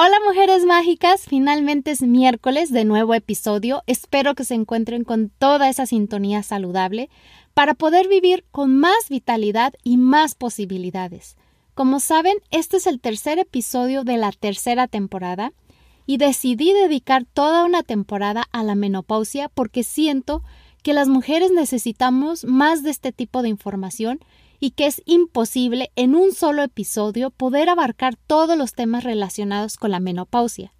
Hola mujeres mágicas, finalmente es miércoles de nuevo episodio. Espero que se encuentren con toda esa sintonía saludable para poder vivir con más vitalidad y más posibilidades. Como saben, este es el tercer episodio de la tercera temporada y decidí dedicar toda una temporada a la menopausia porque siento que las mujeres necesitamos más de este tipo de información y que es imposible en un solo episodio poder abarcar todos los temas relacionados con la menopausia.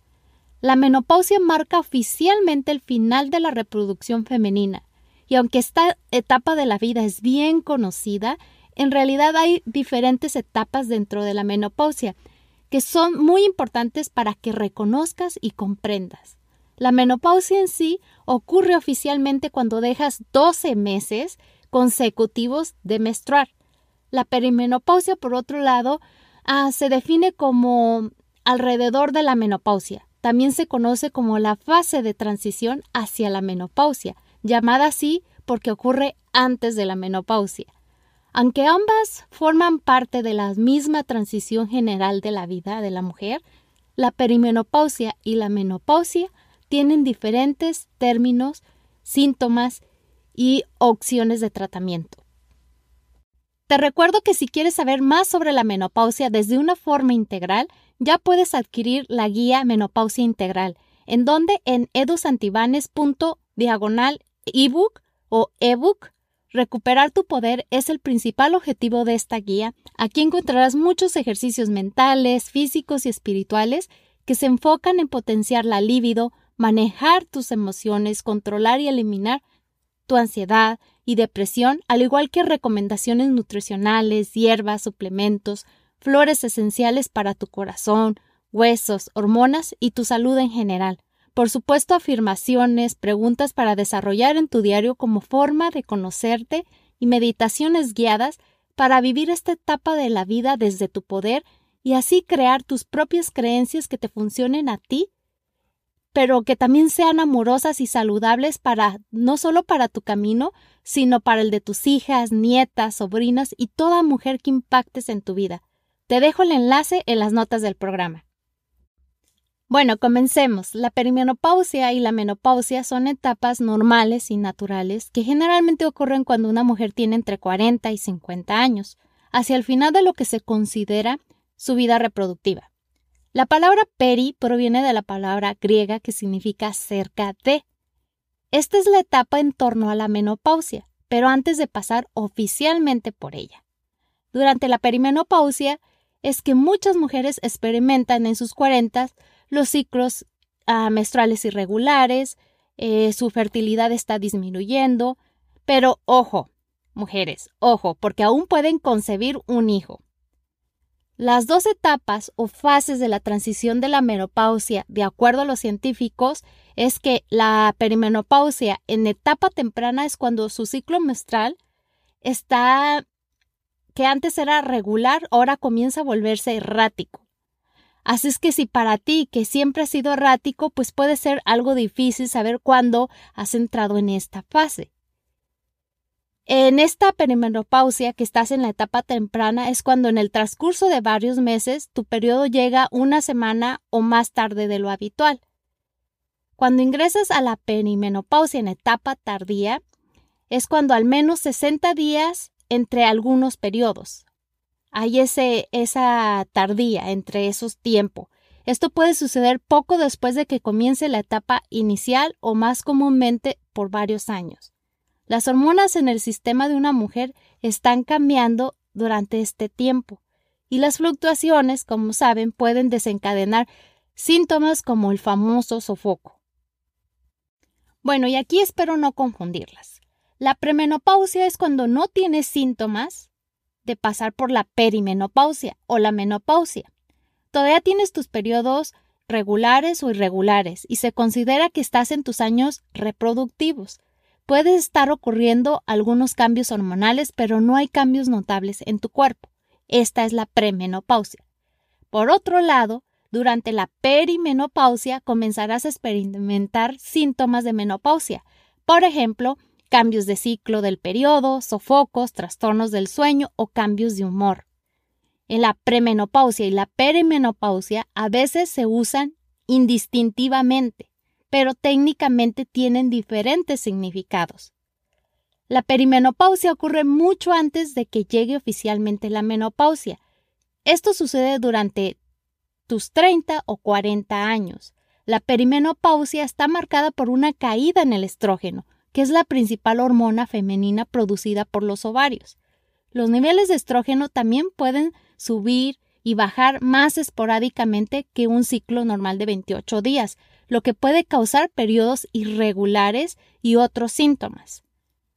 La menopausia marca oficialmente el final de la reproducción femenina, y aunque esta etapa de la vida es bien conocida, en realidad hay diferentes etapas dentro de la menopausia que son muy importantes para que reconozcas y comprendas. La menopausia en sí ocurre oficialmente cuando dejas 12 meses consecutivos de menstruar. La perimenopausia, por otro lado, ah, se define como alrededor de la menopausia. También se conoce como la fase de transición hacia la menopausia, llamada así porque ocurre antes de la menopausia. Aunque ambas forman parte de la misma transición general de la vida de la mujer, la perimenopausia y la menopausia tienen diferentes términos, síntomas y opciones de tratamiento. Te recuerdo que si quieres saber más sobre la menopausia desde una forma integral, ya puedes adquirir la guía Menopausia Integral, en donde en edusantibanes.diagonal ebook o ebook Recuperar tu poder es el principal objetivo de esta guía. Aquí encontrarás muchos ejercicios mentales, físicos y espirituales que se enfocan en potenciar la libido, manejar tus emociones, controlar y eliminar tu ansiedad, y depresión, al igual que recomendaciones nutricionales, hierbas, suplementos, flores esenciales para tu corazón, huesos, hormonas y tu salud en general. Por supuesto, afirmaciones, preguntas para desarrollar en tu diario como forma de conocerte y meditaciones guiadas para vivir esta etapa de la vida desde tu poder y así crear tus propias creencias que te funcionen a ti pero que también sean amorosas y saludables para no solo para tu camino, sino para el de tus hijas, nietas, sobrinas y toda mujer que impactes en tu vida. Te dejo el enlace en las notas del programa. Bueno, comencemos. La perimenopausia y la menopausia son etapas normales y naturales que generalmente ocurren cuando una mujer tiene entre 40 y 50 años, hacia el final de lo que se considera su vida reproductiva. La palabra peri proviene de la palabra griega que significa cerca de. Esta es la etapa en torno a la menopausia, pero antes de pasar oficialmente por ella. Durante la perimenopausia es que muchas mujeres experimentan en sus cuarentas los ciclos ah, menstruales irregulares, eh, su fertilidad está disminuyendo, pero ojo, mujeres, ojo, porque aún pueden concebir un hijo. Las dos etapas o fases de la transición de la menopausia, de acuerdo a los científicos, es que la perimenopausia en etapa temprana es cuando su ciclo menstrual está que antes era regular, ahora comienza a volverse errático. Así es que si para ti, que siempre has sido errático, pues puede ser algo difícil saber cuándo has entrado en esta fase. En esta perimenopausia que estás en la etapa temprana es cuando en el transcurso de varios meses tu periodo llega una semana o más tarde de lo habitual. Cuando ingresas a la perimenopausia en etapa tardía es cuando al menos 60 días entre algunos periodos. Hay ese, esa tardía entre esos tiempos. Esto puede suceder poco después de que comience la etapa inicial o más comúnmente por varios años. Las hormonas en el sistema de una mujer están cambiando durante este tiempo y las fluctuaciones, como saben, pueden desencadenar síntomas como el famoso sofoco. Bueno, y aquí espero no confundirlas. La premenopausia es cuando no tienes síntomas de pasar por la perimenopausia o la menopausia. Todavía tienes tus periodos regulares o irregulares y se considera que estás en tus años reproductivos. Puede estar ocurriendo algunos cambios hormonales, pero no hay cambios notables en tu cuerpo. Esta es la premenopausia. Por otro lado, durante la perimenopausia comenzarás a experimentar síntomas de menopausia. Por ejemplo, cambios de ciclo del periodo, sofocos, trastornos del sueño o cambios de humor. En la premenopausia y la perimenopausia a veces se usan indistintivamente, pero técnicamente tienen diferentes significados. La perimenopausia ocurre mucho antes de que llegue oficialmente la menopausia. Esto sucede durante tus 30 o 40 años. La perimenopausia está marcada por una caída en el estrógeno, que es la principal hormona femenina producida por los ovarios. Los niveles de estrógeno también pueden subir y bajar más esporádicamente que un ciclo normal de 28 días, lo que puede causar periodos irregulares y otros síntomas.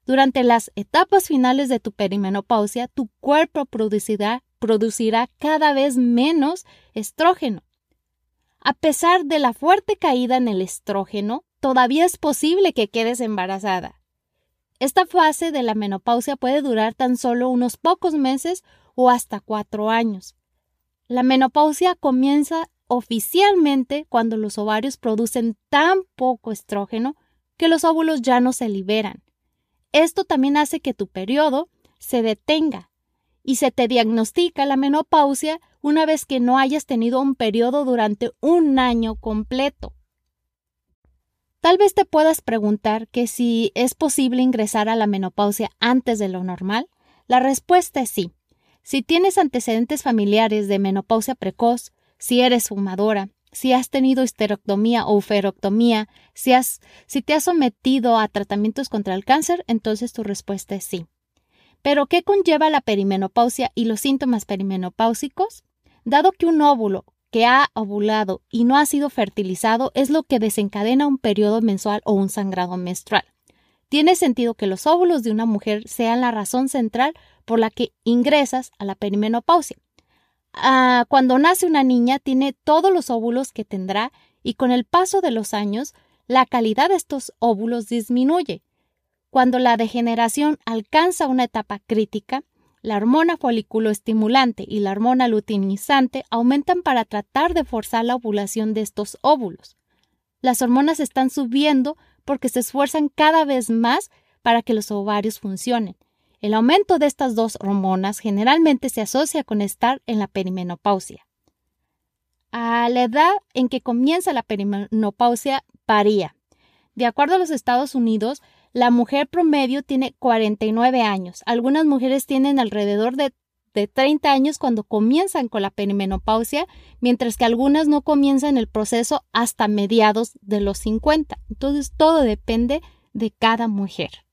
Durante las etapas finales de tu perimenopausia, tu cuerpo producirá, producirá cada vez menos estrógeno. A pesar de la fuerte caída en el estrógeno, todavía es posible que quedes embarazada. Esta fase de la menopausia puede durar tan solo unos pocos meses o hasta cuatro años. La menopausia comienza oficialmente cuando los ovarios producen tan poco estrógeno que los óvulos ya no se liberan. Esto también hace que tu periodo se detenga y se te diagnostica la menopausia una vez que no hayas tenido un periodo durante un año completo. Tal vez te puedas preguntar que si es posible ingresar a la menopausia antes de lo normal. La respuesta es sí. Si tienes antecedentes familiares de menopausia precoz, si eres fumadora, si has tenido histerectomía o uferoctomía, si, si te has sometido a tratamientos contra el cáncer, entonces tu respuesta es sí. Pero, ¿qué conlleva la perimenopausia y los síntomas perimenopáusicos? Dado que un óvulo que ha ovulado y no ha sido fertilizado es lo que desencadena un periodo mensual o un sangrado menstrual. Tiene sentido que los óvulos de una mujer sean la razón central por la que ingresas a la perimenopausia. Ah, cuando nace una niña tiene todos los óvulos que tendrá y con el paso de los años la calidad de estos óvulos disminuye. Cuando la degeneración alcanza una etapa crítica, la hormona folículo estimulante y la hormona luteinizante aumentan para tratar de forzar la ovulación de estos óvulos. Las hormonas están subiendo porque se esfuerzan cada vez más para que los ovarios funcionen. El aumento de estas dos hormonas generalmente se asocia con estar en la perimenopausia. A la edad en que comienza la perimenopausia varía. De acuerdo a los Estados Unidos, la mujer promedio tiene 49 años. Algunas mujeres tienen alrededor de, 30 años cuando comienzan con la perimenopausia, mientras que algunas no comienzan el proceso hasta mediados de los 50. Entonces todo depende de cada mujer.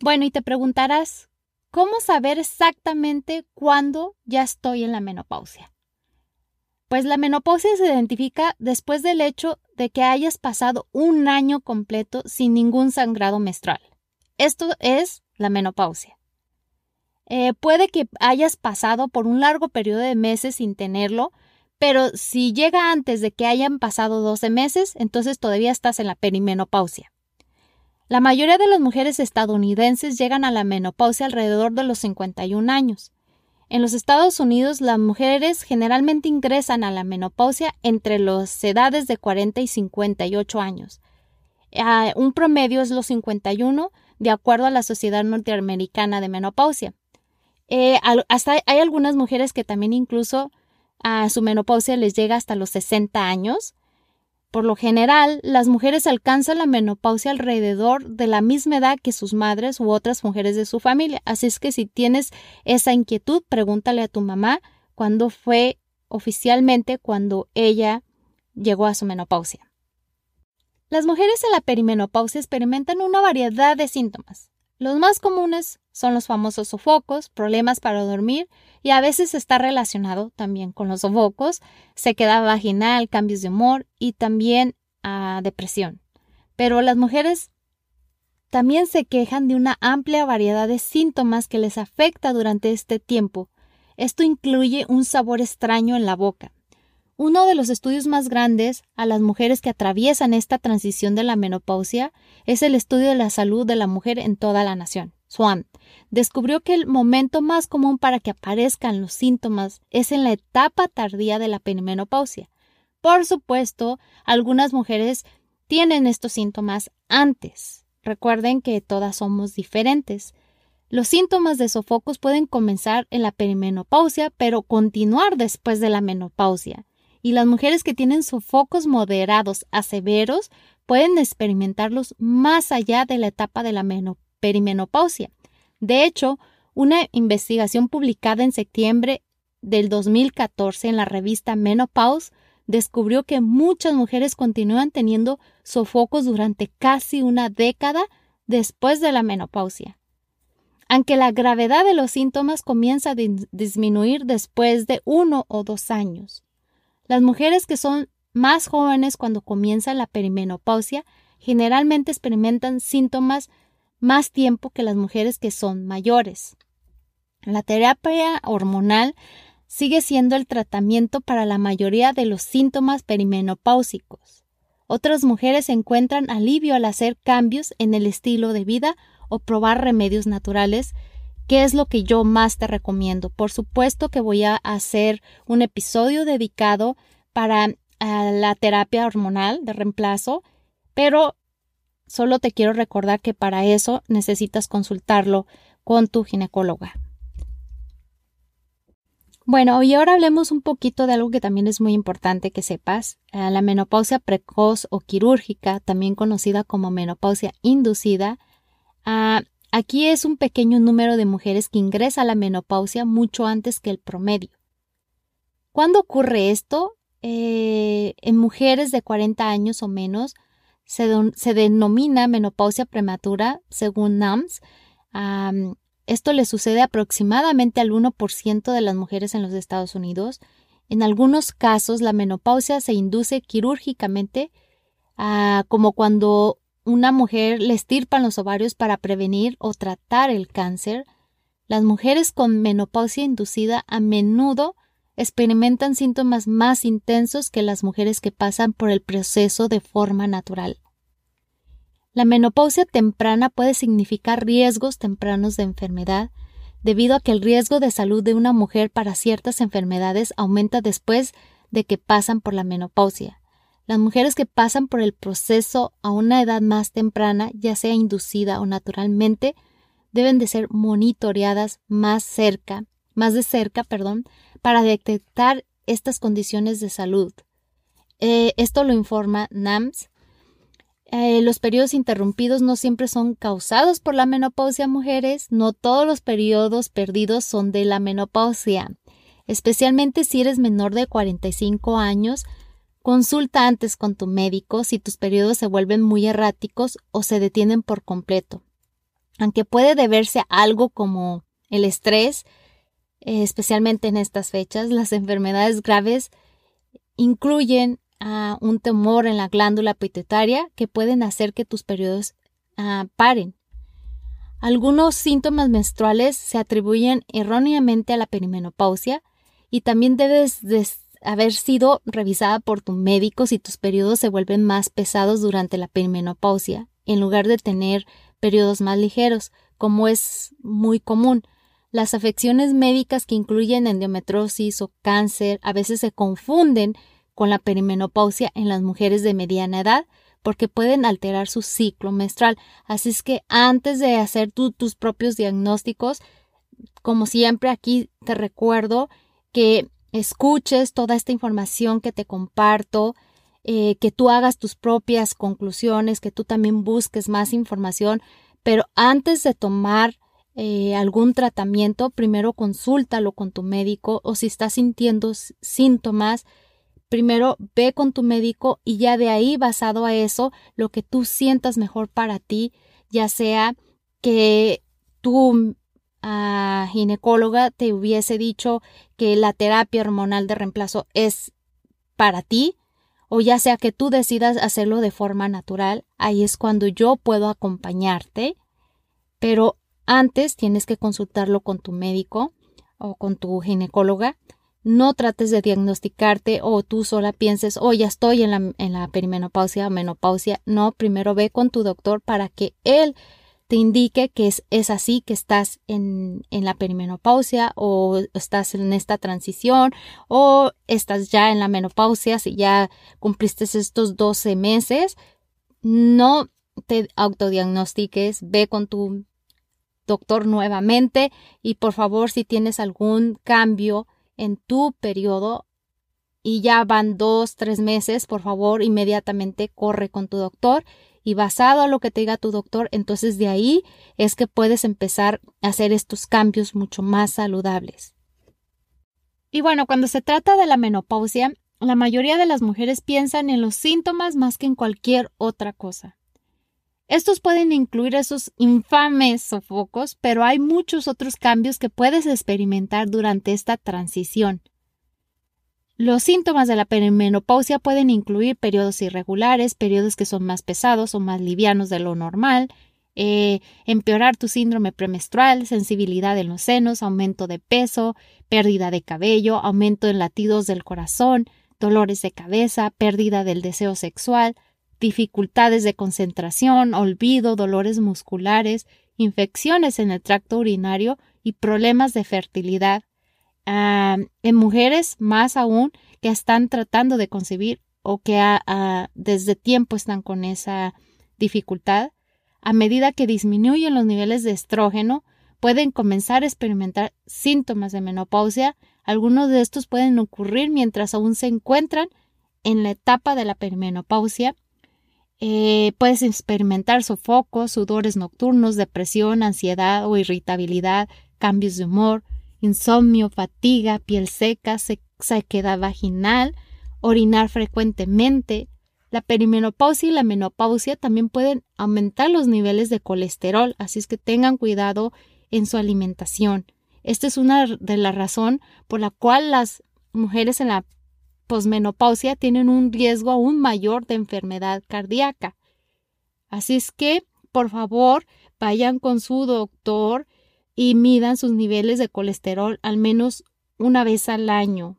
Bueno, y te preguntarás, ¿cómo saber exactamente cuándo ya estoy en la menopausia? Pues la menopausia se identifica después del hecho de que hayas pasado un año completo sin ningún sangrado menstrual. Esto es la menopausia. Eh, puede que hayas pasado por un largo periodo de meses sin tenerlo, pero si llega antes de que hayan pasado 12 meses, entonces todavía estás en la perimenopausia. La mayoría de las mujeres estadounidenses llegan a la menopausia alrededor de los 51 años. En los Estados Unidos, las mujeres generalmente ingresan a la menopausia entre las edades de 40 y 58 años. Un promedio es los 51, de acuerdo a la Sociedad Norteamericana de Menopausia. Eh, hasta hay algunas mujeres que también incluso a su menopausia les llega hasta los 60 años. Por lo general, las mujeres alcanzan la menopausia alrededor de la misma edad que sus madres u otras mujeres de su familia. Así es que si tienes esa inquietud, pregúntale a tu mamá cuándo fue oficialmente cuando ella llegó a su menopausia. Las mujeres en la perimenopausia experimentan una variedad de síntomas. Los más comunes son los famosos sofocos, problemas para dormir y a veces está relacionado también con los sofocos, sequedad vaginal, cambios de humor y también a depresión. Pero las mujeres también se quejan de una amplia variedad de síntomas que les afecta durante este tiempo. Esto incluye un sabor extraño en la boca. Uno de los estudios más grandes a las mujeres que atraviesan esta transición de la menopausia es el estudio de la salud de la mujer en toda la nación. Swan descubrió que el momento más común para que aparezcan los síntomas es en la etapa tardía de la perimenopausia. Por supuesto, algunas mujeres tienen estos síntomas antes. Recuerden que todas somos diferentes. Los síntomas de sofocos pueden comenzar en la perimenopausia, pero continuar después de la menopausia. Y las mujeres que tienen sofocos moderados a severos pueden experimentarlos más allá de la etapa de la perimenopausia. De hecho, una investigación publicada en septiembre del 2014 en la revista Menopause descubrió que muchas mujeres continúan teniendo sofocos durante casi una década después de la menopausia. Aunque la gravedad de los síntomas comienza a disminuir después de uno o dos años. Las mujeres que son más jóvenes cuando comienza la perimenopausia generalmente experimentan síntomas más tiempo que las mujeres que son mayores. La terapia hormonal sigue siendo el tratamiento para la mayoría de los síntomas perimenopáusicos. Otras mujeres encuentran alivio al hacer cambios en el estilo de vida o probar remedios naturales, que es lo que yo más te recomiendo. Por supuesto que voy a hacer un episodio dedicado para la terapia hormonal de reemplazo, pero solo te quiero recordar que para eso necesitas consultarlo con tu ginecóloga. Bueno, y ahora hablemos un poquito de algo que también es muy importante que sepas. Eh, la menopausia precoz o quirúrgica, también conocida como menopausia inducida, ah, aquí es un pequeño número de mujeres que ingresa a la menopausia mucho antes que el promedio. ¿Cuándo ocurre esto? Eh, en mujeres de 40 años o menos se, denomina menopausia prematura, según NAMS. Esto le sucede aproximadamente al 1% de las mujeres en los Estados Unidos. En algunos casos, la menopausia se induce quirúrgicamente, ah, como cuando una mujer le estirpan los ovarios para prevenir o tratar el cáncer. Las mujeres con menopausia inducida a menudo experimentan síntomas más intensos que las mujeres que pasan por el proceso de forma natural. La menopausia temprana puede significar riesgos tempranos de enfermedad, debido a que el riesgo de salud de una mujer para ciertas enfermedades aumenta después de que pasan por la menopausia. Las mujeres que pasan por el proceso a una edad más temprana, ya sea inducida o naturalmente, deben de ser monitoreadas más cerca, más de cerca, perdón, para detectar estas condiciones de salud. Eh, esto lo informa NAMS, eh, los periodos interrumpidos no siempre son causados por la menopausia mujeres, no todos los periodos perdidos son de la menopausia. Especialmente si eres menor de 45 años, consulta antes con tu médico si tus periodos se vuelven muy erráticos o se detienen por completo. Aunque puede deberse a algo como el estrés, especialmente en estas fechas, las enfermedades graves incluyen un tumor en la glándula pituitaria que pueden hacer que tus periodos ah, paren. Algunos síntomas menstruales se atribuyen erróneamente a la perimenopausia y también debes haber sido revisada por tu médico si tus periodos se vuelven más pesados durante la perimenopausia, en lugar de tener periodos más ligeros, como es muy común. Las afecciones médicas que incluyen endometrosis o cáncer a veces se confunden con la perimenopausia en las mujeres de mediana edad porque pueden alterar su ciclo menstrual. Así es que antes de hacer tus propios diagnósticos, como siempre aquí te recuerdo que escuches toda esta información que te comparto, eh, que tú hagas tus propias conclusiones, que tú también busques más información, pero antes de tomar eh, algún tratamiento, primero consúltalo con tu médico o si estás sintiendo síntomas, primero ve con tu médico y ya de ahí, basado a eso, lo que tú sientas mejor para ti, ya sea que tu ah, ginecóloga te hubiese dicho que la terapia hormonal de reemplazo es para ti, o ya sea que tú decidas hacerlo de forma natural, ahí es cuando yo puedo acompañarte, pero antes tienes que consultarlo con tu médico o con tu ginecóloga. No trates de diagnosticarte o tú sola pienses, oh, ya estoy en la, en la perimenopausia o menopausia. No, primero ve con tu doctor para que él te indique que es, es así, que estás en, en, la perimenopausia o estás en esta transición o estás ya en la menopausia si ya cumpliste estos 12 meses. No te autodiagnostiques, ve con tu doctor nuevamente y por favor si tienes algún cambio en tu periodo y ya van dos, tres meses, por favor inmediatamente corre con tu doctor y basado a lo que te diga tu doctor, entonces de ahí es que puedes empezar a hacer estos cambios mucho más saludables. Y bueno, cuando se trata de la menopausia, la mayoría de las mujeres piensan en los síntomas más que en cualquier otra cosa. Estos pueden incluir esos infames sofocos, pero hay muchos otros cambios que puedes experimentar durante esta transición. Los síntomas de la perimenopausia pueden incluir periodos irregulares, periodos que son más pesados o más livianos de lo normal, eh, empeorar tu síndrome premenstrual, sensibilidad en los senos, aumento de peso, pérdida de cabello, aumento en latidos del corazón, dolores de cabeza, pérdida del deseo sexual, dificultades de concentración, olvido, dolores musculares, infecciones en el tracto urinario y problemas de fertilidad. En mujeres más aún que están tratando de concebir o que desde tiempo están con esa dificultad, a medida que disminuyen los niveles de estrógeno, pueden comenzar a experimentar síntomas de menopausia. Algunos de estos pueden ocurrir mientras aún se encuentran en la etapa de la perimenopausia eh, puedes experimentar sofocos, sudores nocturnos, depresión, ansiedad o irritabilidad, cambios de humor, insomnio, fatiga, piel seca, sequedad vaginal, orinar frecuentemente. La perimenopausia y la menopausia también pueden aumentar los niveles de colesterol, así es que tengan cuidado en su alimentación. Esta es una de las razones por la cual las mujeres en la posmenopausia tienen un riesgo aún mayor de enfermedad cardíaca. Así es que, por favor, vayan con su doctor y midan sus niveles de colesterol al menos una vez al año.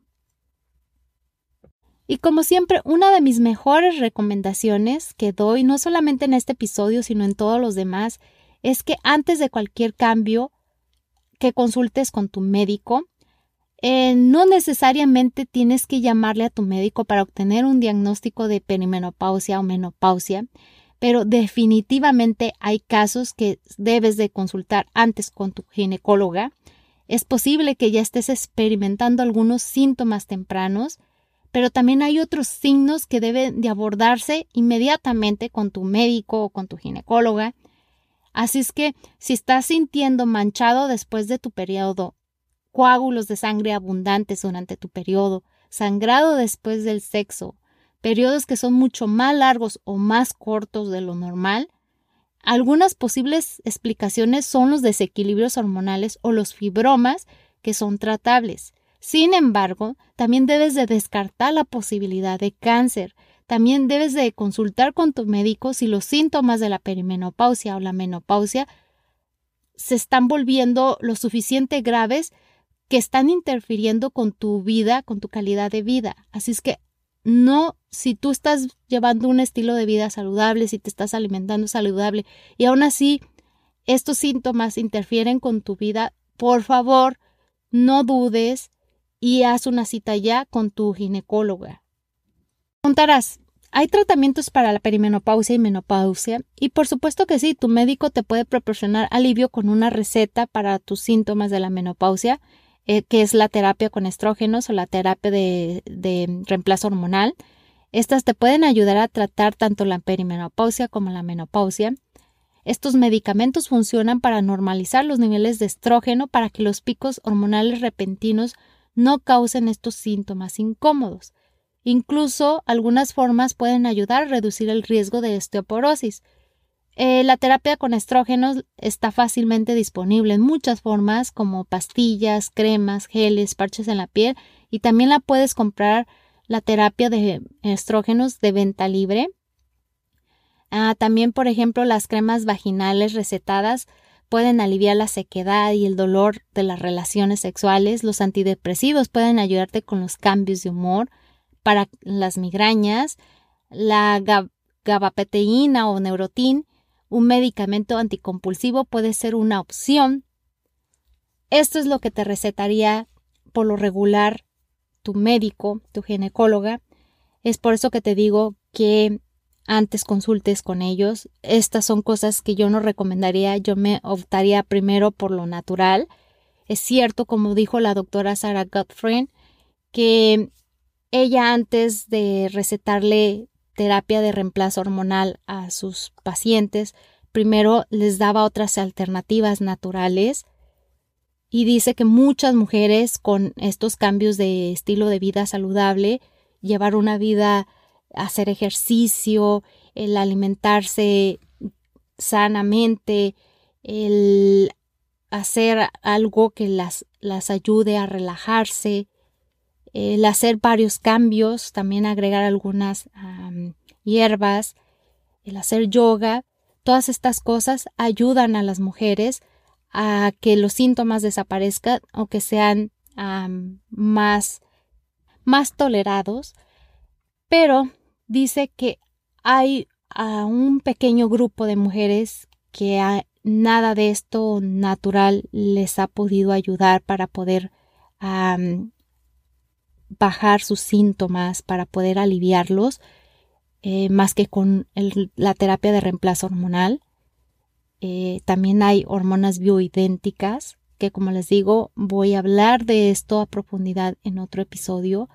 Y como siempre, una de mis mejores recomendaciones que doy, no solamente en este episodio, sino en todos los demás, es que antes de cualquier cambio que consultes con tu médico, eh, no necesariamente tienes que llamarle a tu médico para obtener un diagnóstico de perimenopausia o menopausia, pero definitivamente hay casos que debes de consultar antes con tu ginecóloga. Es posible que ya estés experimentando algunos síntomas tempranos, pero también hay otros signos que deben de abordarse inmediatamente con tu médico o con tu ginecóloga. Así es que si estás sintiendo manchado después de tu periodo coágulos de sangre abundantes durante tu periodo, sangrado después del sexo, periodos que son mucho más largos o más cortos de lo normal, algunas posibles explicaciones son los desequilibrios hormonales o los fibromas que son tratables. Sin embargo, también debes de descartar la posibilidad de cáncer. También debes de consultar con tu médico si los síntomas de la perimenopausia o la menopausia se están volviendo lo suficiente graves que están interfiriendo con tu vida, con tu calidad de vida. Así es que no, si tú estás llevando un estilo de vida saludable, si te estás alimentando saludable y aún así estos síntomas interfieren con tu vida, por favor, no dudes y haz una cita ya con tu ginecóloga. Preguntarás, ¿hay tratamientos para la perimenopausia y menopausia? Y por supuesto que sí, tu médico te puede proporcionar alivio con una receta para tus síntomas de la menopausia eh, que es la terapia con estrógenos o la terapia de, de reemplazo hormonal. Estas te pueden ayudar a tratar tanto la perimenopausia como la menopausia. Estos medicamentos funcionan para normalizar los niveles de estrógeno para que los picos hormonales repentinos no causen estos síntomas incómodos. Incluso algunas formas pueden ayudar a reducir el riesgo de osteoporosis, eh, la terapia con estrógenos está fácilmente disponible en muchas formas como pastillas, cremas, geles, parches en la piel y también la puedes comprar la terapia de estrógenos de venta libre. Ah, también, por ejemplo, las cremas vaginales recetadas pueden aliviar la sequedad y el dolor de las relaciones sexuales. Los antidepresivos pueden ayudarte con los cambios de humor para las migrañas. La gabapeteína o neurotin, un medicamento anticompulsivo, puede ser una opción. Esto es lo que te recetaría por lo regular tu médico, tu ginecóloga. Es por eso que te digo que antes consultes con ellos. Estas son cosas que yo no recomendaría. Yo me optaría primero por lo natural. Es cierto, como dijo la doctora Sarah Gottfried, que ella antes de recetarle terapia de reemplazo hormonal a sus pacientes, primero les daba otras alternativas naturales y dice que muchas mujeres con estos cambios de estilo de vida saludable, llevar una vida, hacer ejercicio, el alimentarse sanamente, el hacer algo que las, las ayude a relajarse, el hacer varios cambios, también agregar algunas hierbas, el hacer yoga, todas estas cosas ayudan a las mujeres a que los síntomas desaparezcan o que sean más, más tolerados, pero dice que hay a un pequeño grupo de mujeres que nada de esto natural les ha podido ayudar para poder bajar sus síntomas, para poder aliviarlos, eh, más que con la terapia de reemplazo hormonal. Eh, también hay hormonas bioidénticas, que como les digo, voy a hablar de esto a profundidad en otro episodio.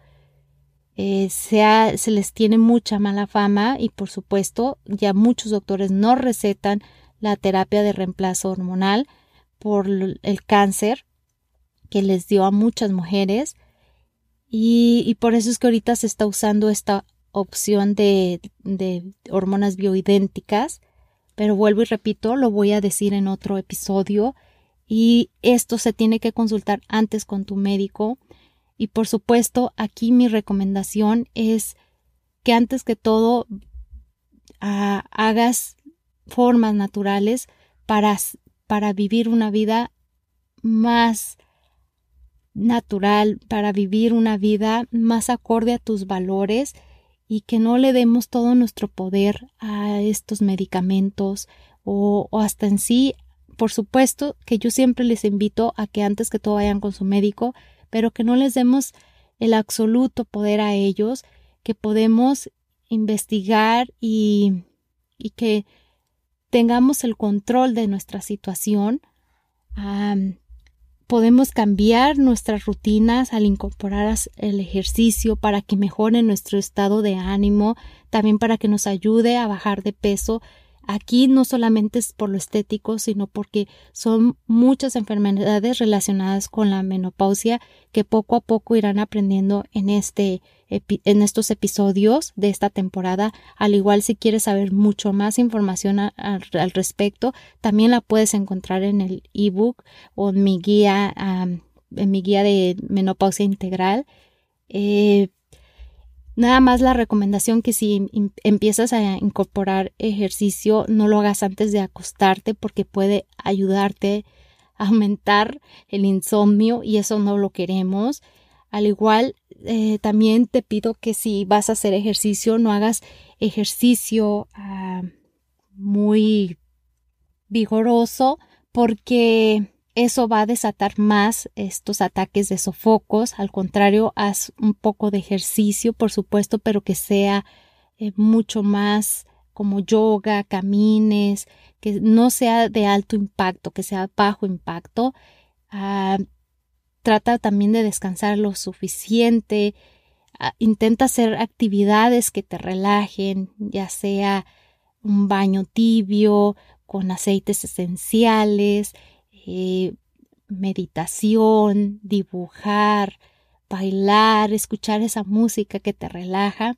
Eh, se, se les tiene mucha mala fama y por supuesto ya muchos doctores no recetan la terapia de reemplazo hormonal por el cáncer que les dio a muchas mujeres y, por eso es que ahorita se está usando esta opción de, hormonas bioidénticas. Pero vuelvo y repito, lo voy a decir en otro episodio. Y esto se tiene que consultar antes con tu médico. Y por supuesto, aquí mi recomendación es que antes que todo ah, hagas formas naturales para, para vivir una vida más natural para vivir una vida más acorde a tus valores y que no le demos todo nuestro poder a estos medicamentos o, hasta en sí, por supuesto que yo siempre les invito a que antes que todo vayan con su médico, pero que no les demos el absoluto poder a ellos, que podemos investigar y, y que tengamos el control de nuestra situación podemos cambiar nuestras rutinas al incorporar el ejercicio para que mejore nuestro estado de ánimo, también para que nos ayude a bajar de peso Aquí no solamente es por lo estético, sino porque son muchas enfermedades relacionadas con la menopausia que poco a poco irán aprendiendo en este en estos episodios de esta temporada. Al igual si quieres saber mucho más información al respecto, también la puedes encontrar en el ebook o en mi guía en mi guía de menopausia integral. Eh, Nada más la recomendación que si empiezas a incorporar ejercicio, no lo hagas antes de acostarte porque puede ayudarte a aumentar el insomnio y eso no lo queremos. Al igual, eh, también te pido que si vas a hacer ejercicio, no hagas ejercicio ah, muy vigoroso porque eso va a desatar más estos ataques de sofocos. Al contrario, haz un poco de ejercicio, por supuesto, pero que sea eh, mucho más como yoga, camines, que no sea de alto impacto, que sea bajo impacto. Ah, trata también de descansar lo suficiente. Ah, intenta hacer actividades que te relajen, ya sea un baño tibio con aceites esenciales, eh, meditación, dibujar, bailar, escuchar esa música que te relaja.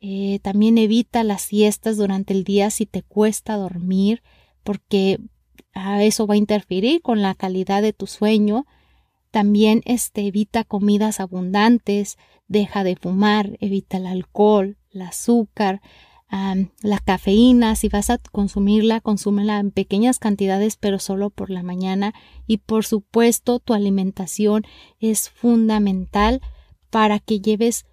Eh, también evita las siestas durante el día si te cuesta dormir, porque a eso va a interferir con la calidad de tu sueño. También este, evita comidas abundantes, deja de fumar, evita el alcohol, el azúcar, la cafeína, si vas a consumirla, consúmela en pequeñas cantidades, pero solo por la mañana. Y por supuesto, tu alimentación es fundamental para que lleves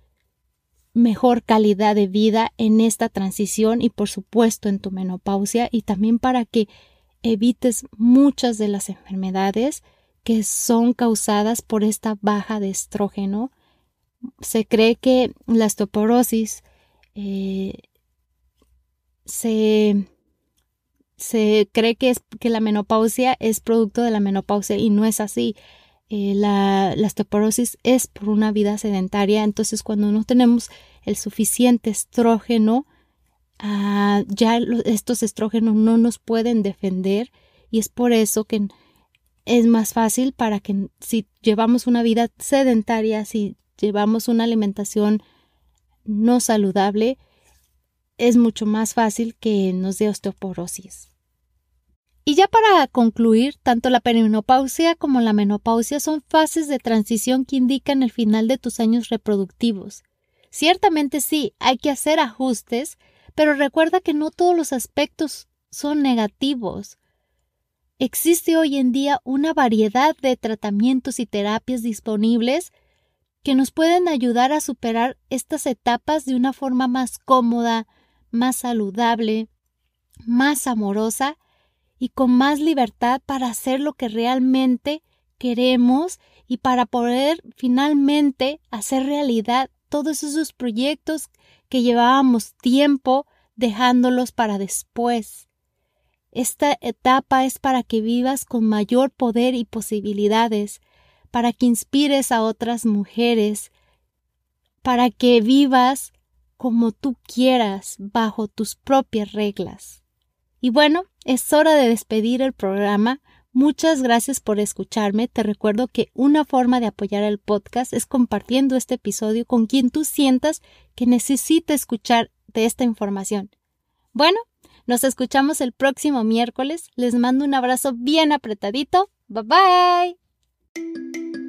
mejor calidad de vida en esta transición y por supuesto en tu menopausia y también para que evites muchas de las enfermedades que son causadas por esta baja de estrógeno. Se cree que la osteoporosis eh, se, se cree que, es, que la menopausia es producto de la menopausia y no es así. Eh, la, la, osteoporosis es por una vida sedentaria, entonces cuando no tenemos el suficiente estrógeno, ah, ya estos estrógenos no nos pueden defender y es por eso que es más fácil para que si llevamos una vida sedentaria, si llevamos una alimentación no saludable, es mucho más fácil que nos dé osteoporosis. Y ya para concluir, tanto la perimenopausia como la menopausia son fases de transición que indican el final de tus años reproductivos. Ciertamente sí, hay que hacer ajustes, pero recuerda que no todos los aspectos son negativos. Existe hoy en día una variedad de tratamientos y terapias disponibles que nos pueden ayudar a superar estas etapas de una forma más cómoda, más saludable, más amorosa y con más libertad para hacer lo que realmente queremos y para poder finalmente hacer realidad todos esos proyectos que llevábamos tiempo dejándolos para después. Esta etapa es para que vivas con mayor poder y posibilidades, para que inspires a otras mujeres, para que vivas como tú quieras, bajo tus propias reglas. Y bueno, es hora de despedir el programa. Muchas gracias por escucharme. Te recuerdo que una forma de apoyar el podcast es compartiendo este episodio con quien tú sientas que necesita escuchar de esta información. Bueno, nos escuchamos el próximo miércoles. Les mando un abrazo bien apretadito. Bye bye.